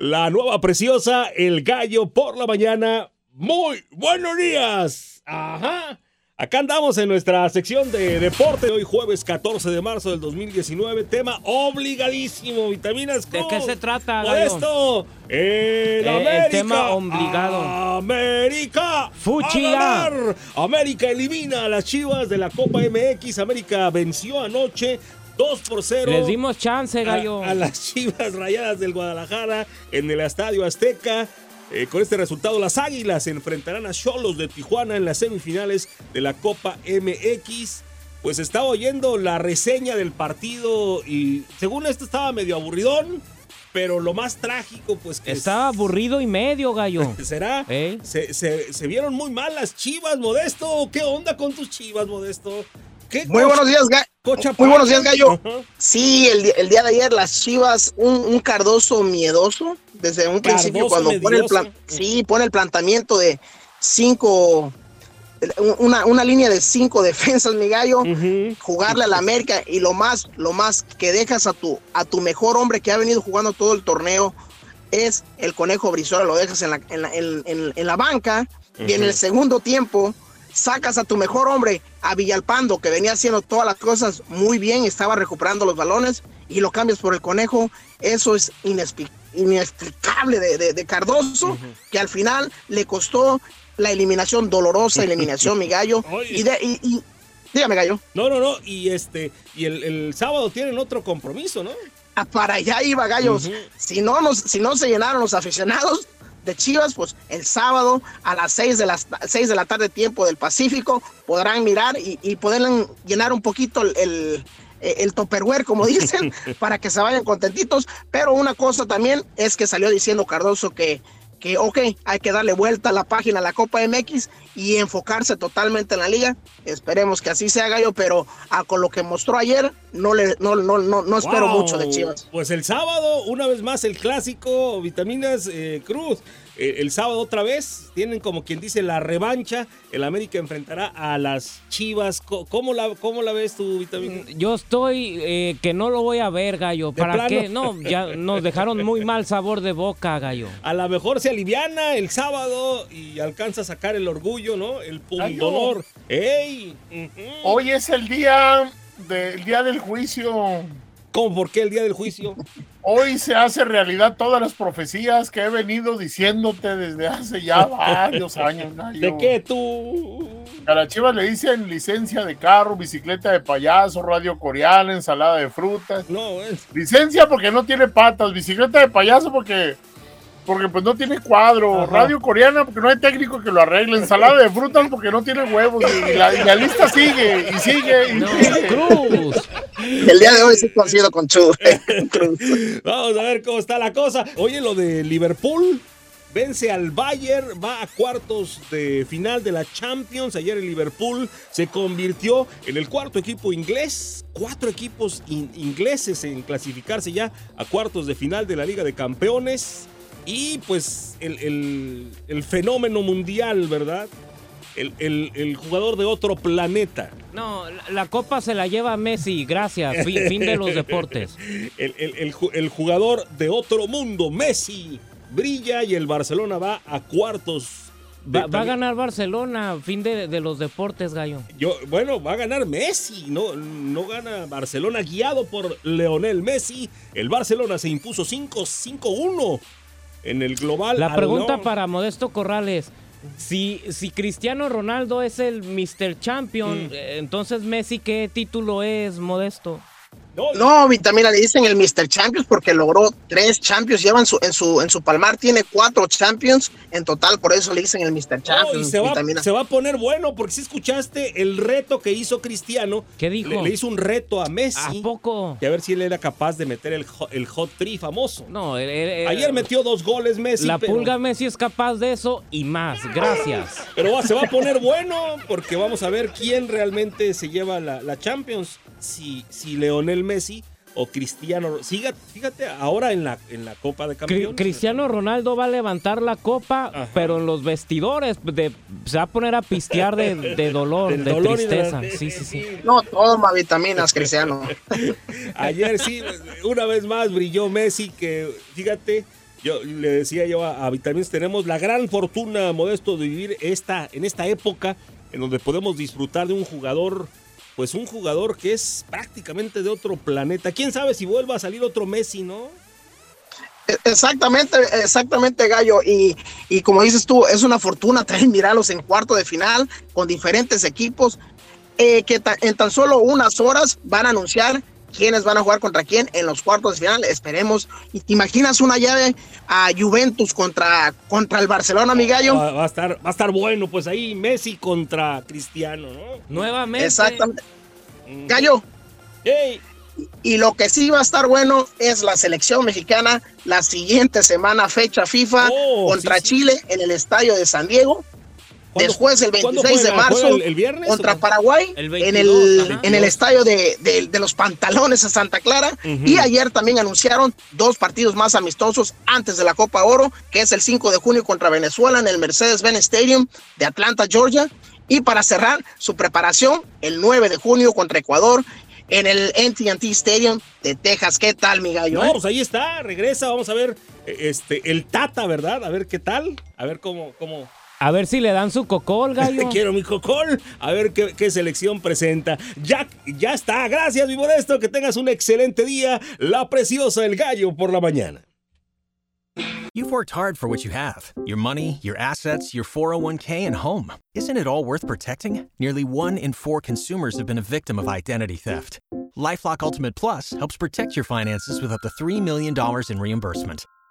La nueva preciosa, el gallo por la mañana. Muy buenos días. Ajá. Acá andamos en nuestra sección de deporte. Hoy jueves 14 de marzo del 2019. Tema obligadísimo. Vitaminas ¿De qué se trata, Por esto. Eh, el tema obligado. América. Fuchila. América elimina a las chivas de la Copa MX. América venció anoche 2 por 0. Les dimos chance, gallo. A, a las Chivas Rayadas del Guadalajara en el Estadio Azteca. Eh, con este resultado, las Águilas se enfrentarán a Cholos de Tijuana en las semifinales de la Copa MX. Pues estaba oyendo la reseña del partido y según esto estaba medio aburridón, pero lo más trágico, pues que Estaba aburrido y medio, gallo. será. ¿Eh? Se, se- se vieron muy mal las Chivas, Modesto. ¿Qué onda con tus Chivas, Modesto? ¿Qué Muy buenos días, Ga- cocha Muy buenos días? Gallo. Sí, el, el día de ayer las Chivas, un, un Cardoso miedoso desde un principio cuando pone el plan, sí, pone el planteamiento de cinco, una, una línea de cinco defensas, mi gallo, jugarle a la América y lo más, lo más que dejas a tu, a tu mejor hombre que ha venido jugando todo el torneo es el Conejo Brizuela, lo dejas en la, en la, en- en- en la banca y en el segundo tiempo sacas a tu mejor hombre, a Villalpando, que venía haciendo todas las cosas muy bien, estaba recuperando los balones y lo cambias por el Conejo, eso es inexplicable de, de- de Cardoso, que al final le costó la eliminación, dolorosa eliminación, mi gallo. Y, de- y- y- dígame, gallo. No, no, no. Y este, y el, el sábado tienen otro compromiso, ¿no? Ah, para allá iba Gallos. Si, no nos, si no se llenaron los aficionados de Chivas, pues el sábado a las 6 de, las, 6 de la tarde tiempo del Pacífico podrán mirar y, y podrán llenar un poquito el, el, el topperware, como dicen, para que se vayan contentitos. Pero una cosa también es que salió diciendo Cardoso que, que, ok, hay que darle vuelta a la página a la Copa MX y enfocarse totalmente en la liga. Esperemos que así sea, Gallo, pero ah, con lo que mostró ayer, no, le, no, no, no, no espero Wow. mucho de Chivas. Pues el sábado, una vez más, el clásico Vitaminas eh, Cruz. Eh, el sábado otra vez, tienen como quien dice la revancha. El América enfrentará a las Chivas. ¿Cómo la, cómo la ves tú, Vitaminas? Yo estoy eh, que no lo voy a ver, gallo. ¿De ¿Para plano? qué? No, ya nos dejaron muy mal sabor de boca, gallo. A lo mejor se aliviana el sábado y alcanza a sacar el orgullo, ¿no? El pundonor. ¡Ey! Hoy es el día, del día del juicio. ¿Cómo? ¿Por qué el día del juicio? Hoy se hace realidad todas las profecías que he venido diciéndote desde hace ya varios años. Nayo. ¿De qué tú? A las chivas le dicen licencia de carro, bicicleta de payaso, radio coreana, ensalada de frutas. No, es. Licencia porque no tiene patas, bicicleta de payaso porque porque pues no tiene cuadro, Ajá. radio coreana porque no hay técnico que lo arregle, ensalada de frutas porque no tiene huevos y la, y la lista sigue y sigue y No, sigue. Cruz. El día de hoy sí coincido con Chu. Cruz. Vamos a ver cómo está la cosa. Oye, lo de Liverpool. Vence al Bayern, va a cuartos de final de la Champions. Ayer el Liverpool se convirtió en el cuarto equipo inglés. Cuatro equipos in- ingleses en clasificarse ya a cuartos de final de la Liga de Campeones. Y pues el fenómeno mundial, ¿verdad? El, el- el jugador de otro planeta. No, la, copa se la lleva Messi, gracias. Fin, fin de los deportes. El, el- el ju- el jugador de otro mundo, Messi, brilla y el Barcelona va a cuartos. de- Va, va a ganar Barcelona, fin de, de los deportes, gallo. Yo, bueno, va a ganar Messi, no, no gana Barcelona guiado por Leonel Messi. El Barcelona se impuso 5-5-1 en el global. La pregunta para Modesto Corrales. Si, si Cristiano Ronaldo es el Mr. Champion, Mm. eh, entonces Messi, ¿qué título es, Modesto? No, Vitamina le dicen el Mr. Champions porque logró tres Champions. Lleva en su, en su, en su palmar, tiene cuatro Champions en total, por eso le dicen el Mr. Champions. se, va, se, va, a poner bueno porque si escuchaste el reto que hizo Cristiano. ¿Qué dijo? Le, hizo un reto a Messi. ¿A poco? Y a ver si él era capaz de meter el, el hot tree famoso. No, ayer metió dos goles Messi. La pulga Messi es capaz de eso y más. Gracias. Pero se va a poner bueno porque vamos a ver quién realmente se lleva la, la Champions. Si, si Leonel Messi o Cristiano. Fíjate, ahora en la, en la Copa de Campeones. Cristiano Ronaldo va a levantar la copa, pero en los vestidores de, se va a poner a pistear de, dolor, de tristeza. sí, sí, sí. No toma vitaminas, Cristiano. Ayer sí, una vez más brilló Messi, que fíjate. Yo le decía yo a, a Vitaminas, tenemos la gran fortuna, Modesto, de vivir esta, en esta época en donde podemos disfrutar de un jugador pues un jugador que es prácticamente de otro planeta. ¿Quién sabe si vuelva a salir otro Messi, no? E, exactamente, exactamente, Gallo. Y, y como dices tú, es una fortuna traer mirarlos en cuarto de final con diferentes equipos eh, que en tan solo unas horas van a anunciar quiénes van a jugar contra quién en los cuartos de final. Esperemos. ¿Y te imaginas una llave a Juventus contra, contra el Barcelona, mi gallo? Va, a estar, va a estar bueno, pues ahí Messi contra Cristiano, ¿no? Nuevamente. Exactamente. Gallo. Y lo que sí va a estar bueno es la selección mexicana la siguiente semana, fecha FIFA oh, contra Chile en el estadio de San Diego. Después, el 26 de marzo, el, viernes, contra Paraguay, en, el, en el estadio de, los pantalones a Santa Clara. Y ayer también anunciaron dos partidos más amistosos antes de la Copa Oro, que es el 5 de junio contra Venezuela en el Mercedes-Benz Stadium de Atlanta, Georgia. Y para cerrar su preparación, el 9 de junio contra Ecuador en el NTT Stadium de Texas. ¿Qué tal, mi gallo? No, pues ahí está, regresa, vamos a ver este, el Tata, ¿verdad? A ver qué tal, a ver cómo, cómo, a ver si le dan su cocol, gallo. Quiero mi cocol. A ver qué, selección presenta. Ya, ya está. Gracias, mi modesto. Que tengas un excelente día. La preciosa El Gallo por la mañana. You've worked hard for what you have your money, your assets, your 401k, and home. Isn't it all worth protecting? Nearly one in four consumers have been a victim of identity theft. Lifelock Ultimate Plus helps protect your finances with up to $3 million in reimbursement.